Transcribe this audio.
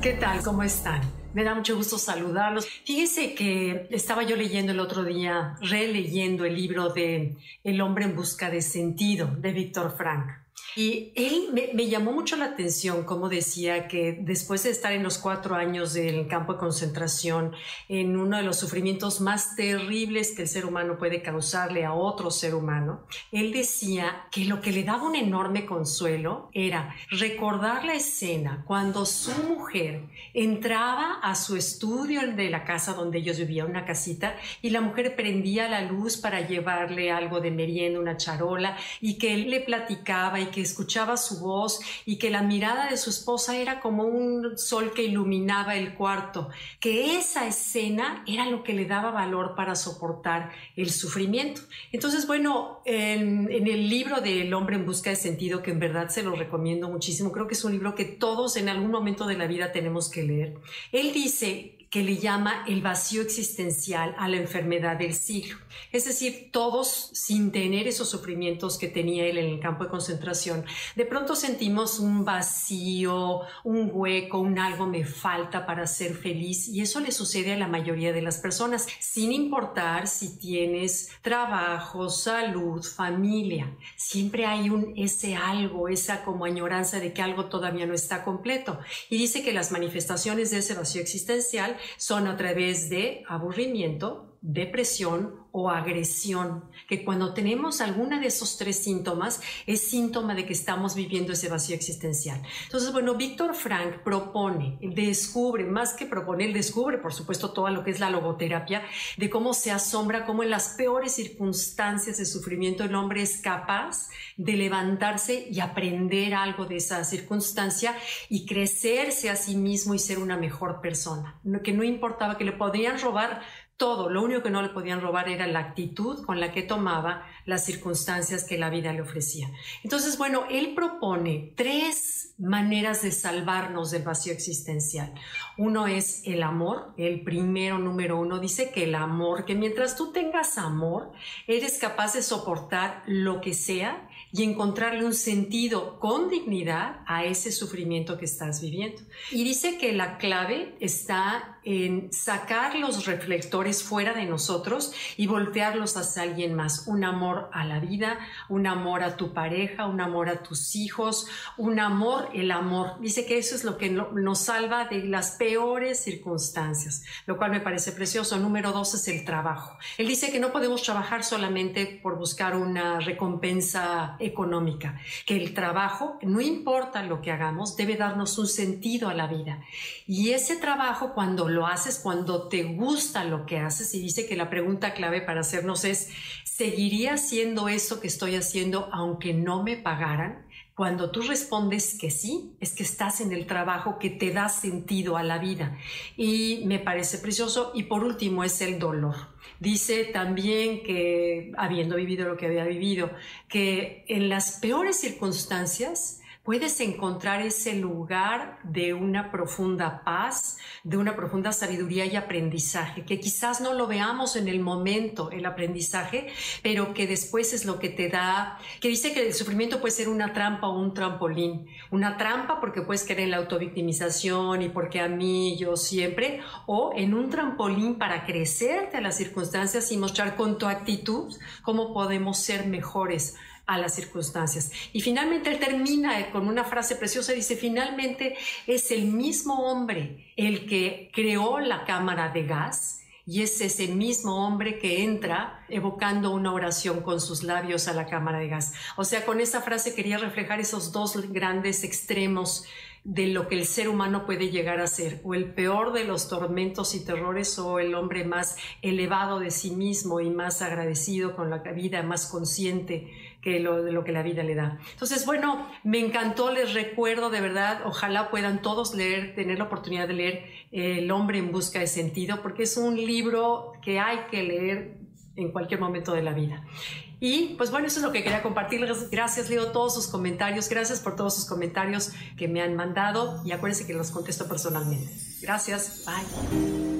¿Qué tal? ¿Cómo están? Me da mucho gusto saludarlos. Fíjese que estaba yo leyendo el otro día, releyendo el libro de El hombre en busca de sentido de Víctor Frank. Y él me, llamó mucho la atención, como decía, que después de estar en los cuatro años del campo de concentración, en uno de los sufrimientos más terribles que el ser humano puede causarle a otro ser humano, él decía que lo que le daba un enorme consuelo era recordar la escena cuando su mujer entraba a su estudio de la casa donde ellos vivían, una casita, y la mujer prendía la luz para llevarle algo de merienda, una charola, y que él le platicaba que escuchaba su voz y que la mirada de su esposa era como un sol que iluminaba el cuarto, que esa escena era lo que le daba valor para soportar el sufrimiento. Entonces, bueno, en, en el libro de El hombre en busca de sentido, que en verdad se lo recomiendo muchísimo, creo que es un libro que todos en algún momento de la vida tenemos que leer, él dice que le llama el vacío existencial a la enfermedad del siglo. Es decir, todos sin tener esos sufrimientos que tenía él en el campo de concentración, de pronto sentimos un vacío, un hueco, un algo me falta para ser feliz y eso le sucede a la mayoría de las personas, sin importar si tienes trabajo, salud, familia. Siempre hay un ese algo, esa como añoranza de que algo todavía no está completo. Y dice que las manifestaciones de ese vacío existencial son a través de aburrimiento, depresión o agresión, que cuando tenemos alguna de esos tres síntomas es síntoma de que estamos viviendo ese vacío existencial. Entonces, bueno, Víctor Frank propone, descubre, más que propone, él descubre, por supuesto, todo lo que es la logoterapia, de cómo se asombra, cómo en las peores circunstancias de sufrimiento el hombre es capaz de levantarse y aprender algo de esa circunstancia y crecerse a sí mismo y ser una mejor persona, que no importaba que le podrían robar todo, lo único que no le podían robar era la actitud con la que tomaba las circunstancias que la vida le ofrecía. Entonces, bueno, él propone tres maneras de salvarnos del vacío existencial. Uno es el amor, el primero número uno dice que el amor, que mientras tú tengas amor, eres capaz de soportar lo que sea y encontrarle un sentido con dignidad a ese sufrimiento que estás viviendo. Y dice que la clave está en sacar los reflectores fuera de nosotros y voltearlos hacia alguien más. Un amor a la vida, un amor a tu pareja, un amor a tus hijos, un amor, el amor. Dice que eso es lo que nos salva de las peores circunstancias, lo cual me parece precioso. Número dos es el trabajo. Él dice que no podemos trabajar solamente por buscar una recompensa económica, que el trabajo, no importa lo que hagamos, debe darnos un sentido a la vida. Y ese trabajo, cuando lo haces, cuando te gusta lo que haces, y dice que la pregunta clave para hacernos es, ¿seguiría haciendo eso que estoy haciendo aunque no me pagaran? Cuando tú respondes que sí, es que estás en el trabajo que te da sentido a la vida. Y me parece precioso. Y por último es el dolor. Dice también que, habiendo vivido lo que había vivido, que en las peores circunstancias, puedes encontrar ese lugar de una profunda paz, de una profunda sabiduría y aprendizaje, que quizás no lo veamos en el momento, el aprendizaje, pero que después es lo que te da, que dice que el sufrimiento puede ser una trampa o un trampolín. Una trampa porque puedes caer en la autovictimización y porque a mí, yo siempre, o en un trampolín para crecerte a las circunstancias y mostrar con tu actitud cómo podemos ser mejores a las circunstancias. Y finalmente él termina con una frase preciosa, dice, finalmente es el mismo hombre el que creó la cámara de gas y es ese mismo hombre que entra evocando una oración con sus labios a la cámara de gas. O sea, con esa frase quería reflejar esos dos grandes extremos de lo que el ser humano puede llegar a ser, o el peor de los tormentos y terrores, o el hombre más elevado de sí mismo y más agradecido con la vida, más consciente que lo, de lo que la vida le da. Entonces, bueno, me encantó, les recuerdo de verdad, ojalá puedan todos leer, tener la oportunidad de leer El hombre en busca de sentido, porque es un libro que hay que leer en cualquier momento de la vida. Y pues bueno, eso es lo que quería compartirles. Gracias, leo todos sus comentarios. Gracias por todos sus comentarios que me han mandado y acuérdense que los contesto personalmente. Gracias. Bye.